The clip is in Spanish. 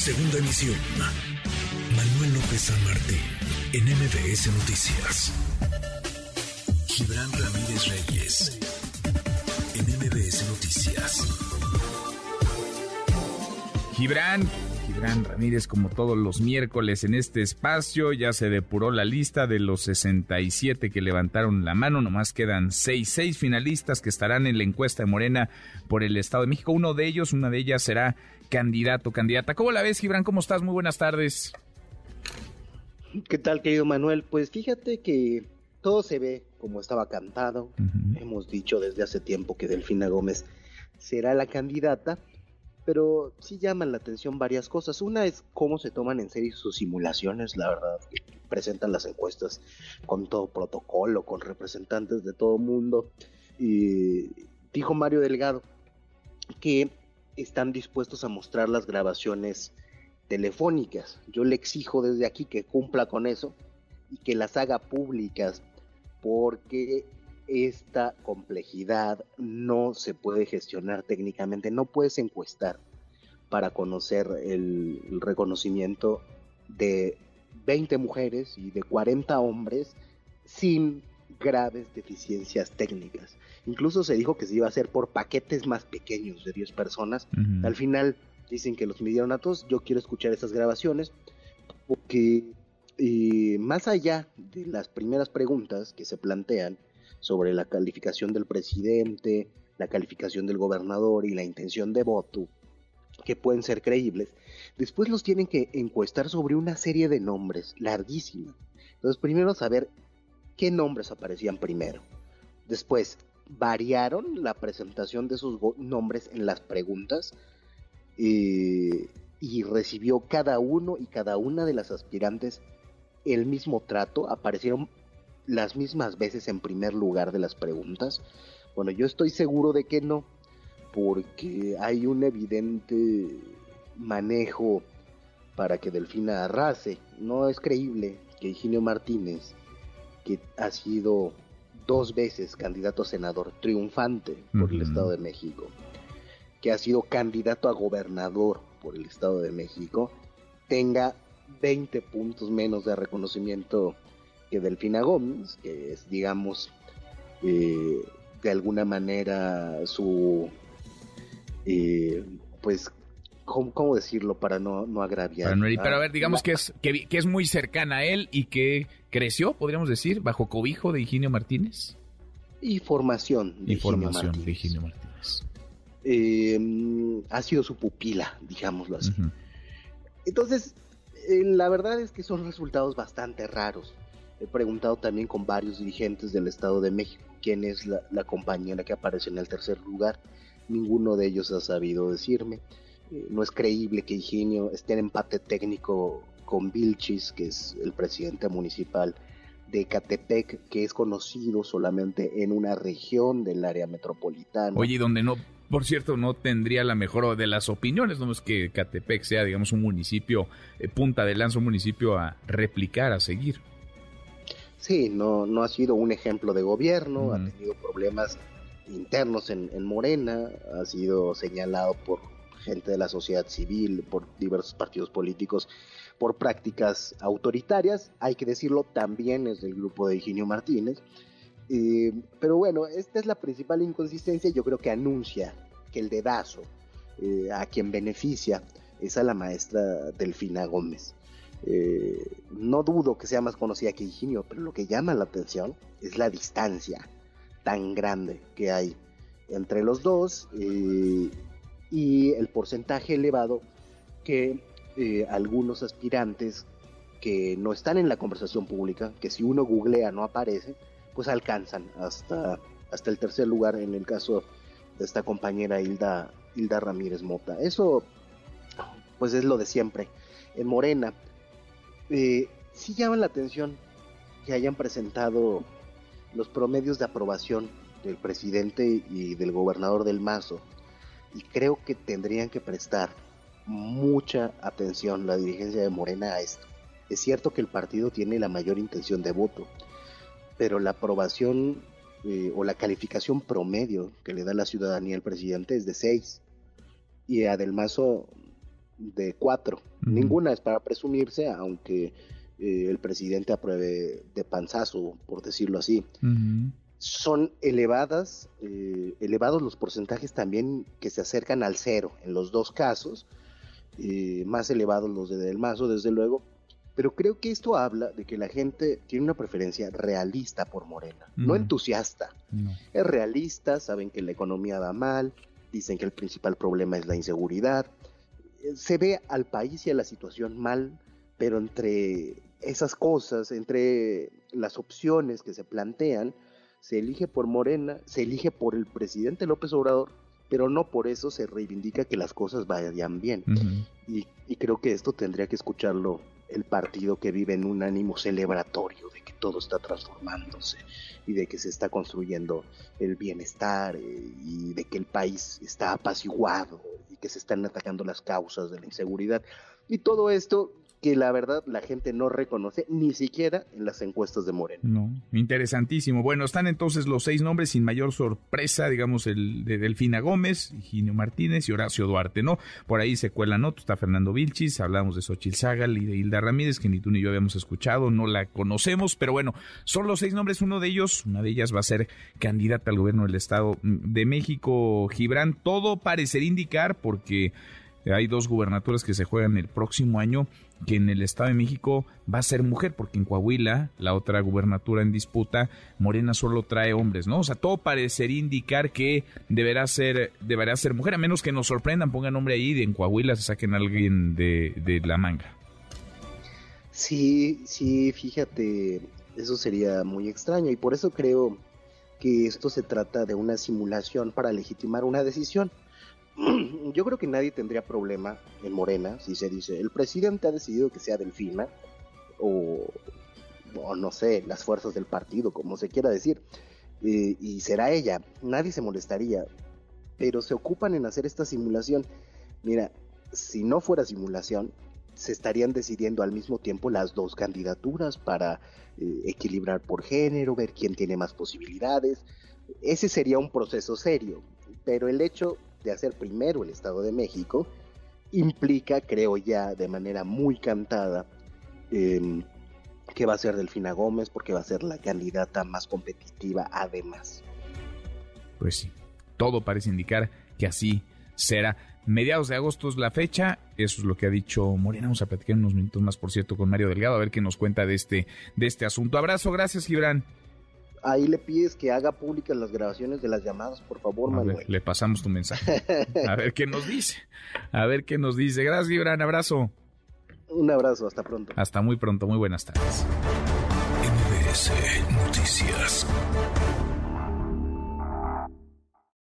Segunda emisión. Manuel López San Martín, en MBS Noticias. Gibran Ramírez Reyes, en MBS Noticias. Gibran, Gibran Ramírez, como todos los miércoles en este espacio, ya se depuró la lista de los 67 que levantaron la mano. Nomás quedan seis, seis finalistas que estarán en la encuesta de Morena por el Estado de México. Uno de ellos, una de ellas será candidato, candidata. ¿Cómo la ves, Gibran? ¿Cómo estás? Muy buenas tardes. ¿Qué tal, querido Manuel? Pues fíjate que todo se ve como estaba cantado. Hemos dicho desde hace tiempo que Delfina Gómez será la candidata pero sí llaman la atención varias cosas. Una es cómo se toman en serio sus simulaciones, la verdad, presentan las encuestas con todo protocolo, con representantes de todo mundo. Y dijo Mario Delgado que están dispuestos a mostrar las grabaciones telefónicas. Yo le exijo desde aquí que cumpla con eso y que las haga públicas porque esta complejidad no se puede gestionar técnicamente, no puedes encuestar para conocer el, reconocimiento de 20 mujeres y de 40 hombres sin graves deficiencias técnicas. Incluso se dijo que se iba a hacer por paquetes más pequeños de 10 personas. Al final dicen que los midieron a todos. Yo quiero escuchar esas grabaciones porque eh, más allá de las primeras preguntas que se plantean, sobre la calificación del presidente, la calificación del gobernador y la intención de voto, que pueden ser creíbles, después los tienen que encuestar sobre una serie de nombres larguísima. Entonces, primero saber qué nombres aparecían primero. Después, variaron la presentación de esos nombres en las preguntas eh, y recibió cada uno y cada una de las aspirantes el mismo trato. Aparecieron las mismas veces en primer lugar de las preguntas? Bueno, yo estoy seguro de que no, porque hay un evidente manejo para que Delfina arrase. No es creíble que Higinio Martínez, que ha sido dos veces candidato a senador triunfante por el Estado de México, que ha sido candidato a gobernador por el Estado de México, tenga 20 puntos menos de reconocimiento que Delfina Gómez, que es, digamos, eh, de alguna manera su, eh, pues, ¿cómo, decirlo para no, no agraviar? pero a ver, digamos que es, que, es muy cercana a él y que creció, podríamos decir, bajo cobijo de Higinio Martínez. Y formación de, formación de Higinio Martínez. Eh, ha sido su pupila, digámoslo así. Entonces, la verdad es que son resultados bastante raros. He preguntado también con varios dirigentes del Estado de México quién es la, compañera que aparece en el tercer lugar. Ninguno de ellos ha sabido decirme. Eh, no es creíble que Higinio esté en empate técnico con Vilchis, que es el presidente municipal de Catepec, que es conocido solamente en una región del área metropolitana. Oye, donde no, por cierto, no tendría la mejor de las opiniones, no es que Catepec sea, digamos, un municipio eh, punta de lanza, un municipio a replicar, a seguir. Sí, no, no ha sido un ejemplo de gobierno, ha tenido problemas internos en, Morena, ha sido señalado por gente de la sociedad civil, por diversos partidos políticos, por prácticas autoritarias, hay que decirlo, también es del grupo de Higinio Martínez. Eh, pero bueno, esta es la principal inconsistencia, yo creo que anuncia que el dedazo eh, a quien beneficia es a la maestra Delfina Gómez. Eh, no dudo que sea más conocida que Higinio, pero lo que llama la atención es la distancia tan grande que hay entre los dos eh, y el porcentaje elevado que eh, algunos aspirantes que no están en la conversación pública, que si uno googlea no aparece, pues alcanzan hasta, hasta el tercer lugar en el caso de esta compañera Hilda, Hilda Ramírez Mota. Eso pues es lo de siempre. En Morena eh, sí llama la atención que hayan presentado los promedios de aprobación del presidente y del gobernador del Mazo. Y creo que tendrían que prestar mucha atención la dirigencia de Morena a esto. Es cierto que el partido tiene la mayor intención de voto, pero la aprobación eh, o la calificación promedio que le da la ciudadanía al presidente es de 6. Y a Del Mazo de cuatro. Ninguna es para presumirse, aunque eh, el presidente apruebe de panzazo, por decirlo así. Son elevadas, eh, elevados los porcentajes también que se acercan al cero en los dos casos, eh, más elevados los de Del Mazo, desde luego, pero creo que esto habla de que la gente tiene una preferencia realista por Morena, no entusiasta. Es realista, saben que la economía va mal, dicen que el principal problema es la inseguridad. Se ve al país y a la situación mal, pero entre esas cosas, entre las opciones que se plantean, se elige por Morena, se elige por el presidente López Obrador, pero no por eso se reivindica que las cosas vayan bien. y, y, creo que esto tendría que escucharlo el partido que vive en un ánimo celebratorio de que todo está transformándose y de que se está construyendo el bienestar eh, y de que el país está apaciguado y que se están atacando las causas de la inseguridad. Y todo esto que la verdad la gente no reconoce ni siquiera en las encuestas de Moreno. No, interesantísimo. Bueno, están entonces los seis nombres sin mayor sorpresa, digamos, el de Delfina Gómez, Ginio Martínez y Horacio Duarte, ¿no? Por ahí se cuela, ¿no? Está Fernando Vilchis, hablamos de Xochil Zagal y de Hilda Ramírez, que ni tú ni yo habíamos escuchado, no la conocemos, pero bueno, son los seis nombres, uno de ellos, una de ellas va a ser candidata al gobierno del Estado de México, Gibran, todo parecería indicar porque hay dos gubernaturas que se juegan el próximo año, que en el Estado de México va a ser mujer, porque en Coahuila, la otra gubernatura en disputa, Morena solo trae hombres, ¿no? O sea, todo parecería indicar que deberá ser, deberá ser mujer, a menos que nos sorprendan, pongan nombre ahí y en Coahuila se saquen a alguien de, de la manga. Sí, sí, fíjate, eso sería muy extraño y por eso creo que esto se trata de una simulación para legitimar una decisión. Yo creo que nadie tendría problema en Morena si se dice, el presidente ha decidido que sea Delfina, o, no sé, las fuerzas del partido, como se quiera decir, eh, y será ella, nadie se molestaría, pero se ocupan en hacer esta simulación. Mira, si no fuera simulación, se estarían decidiendo al mismo tiempo las dos candidaturas para eh, equilibrar por género, ver quién tiene más posibilidades. Ese sería un proceso serio, pero el hecho de hacer primero el Estado de México, implica, creo ya, de manera muy cantada, em, que va a ser Delfina Gómez, porque va a ser la candidata más competitiva además. Pues sí, todo parece indicar que así será. Mediados de agosto es la fecha, eso es lo que ha dicho Morena. Vamos a platicar unos minutos más, por cierto, con Mario Delgado, a ver qué nos cuenta de este, de este asunto. Abrazo, gracias, Gibran ahí le pides que haga públicas las grabaciones de las llamadas, por favor, Manuel. le pasamos tu mensaje. A ver qué nos dice. A ver qué nos dice. Gracias, gran abrazo. Un abrazo, hasta pronto. Hasta muy pronto, muy buenas tardes. MBS Noticias.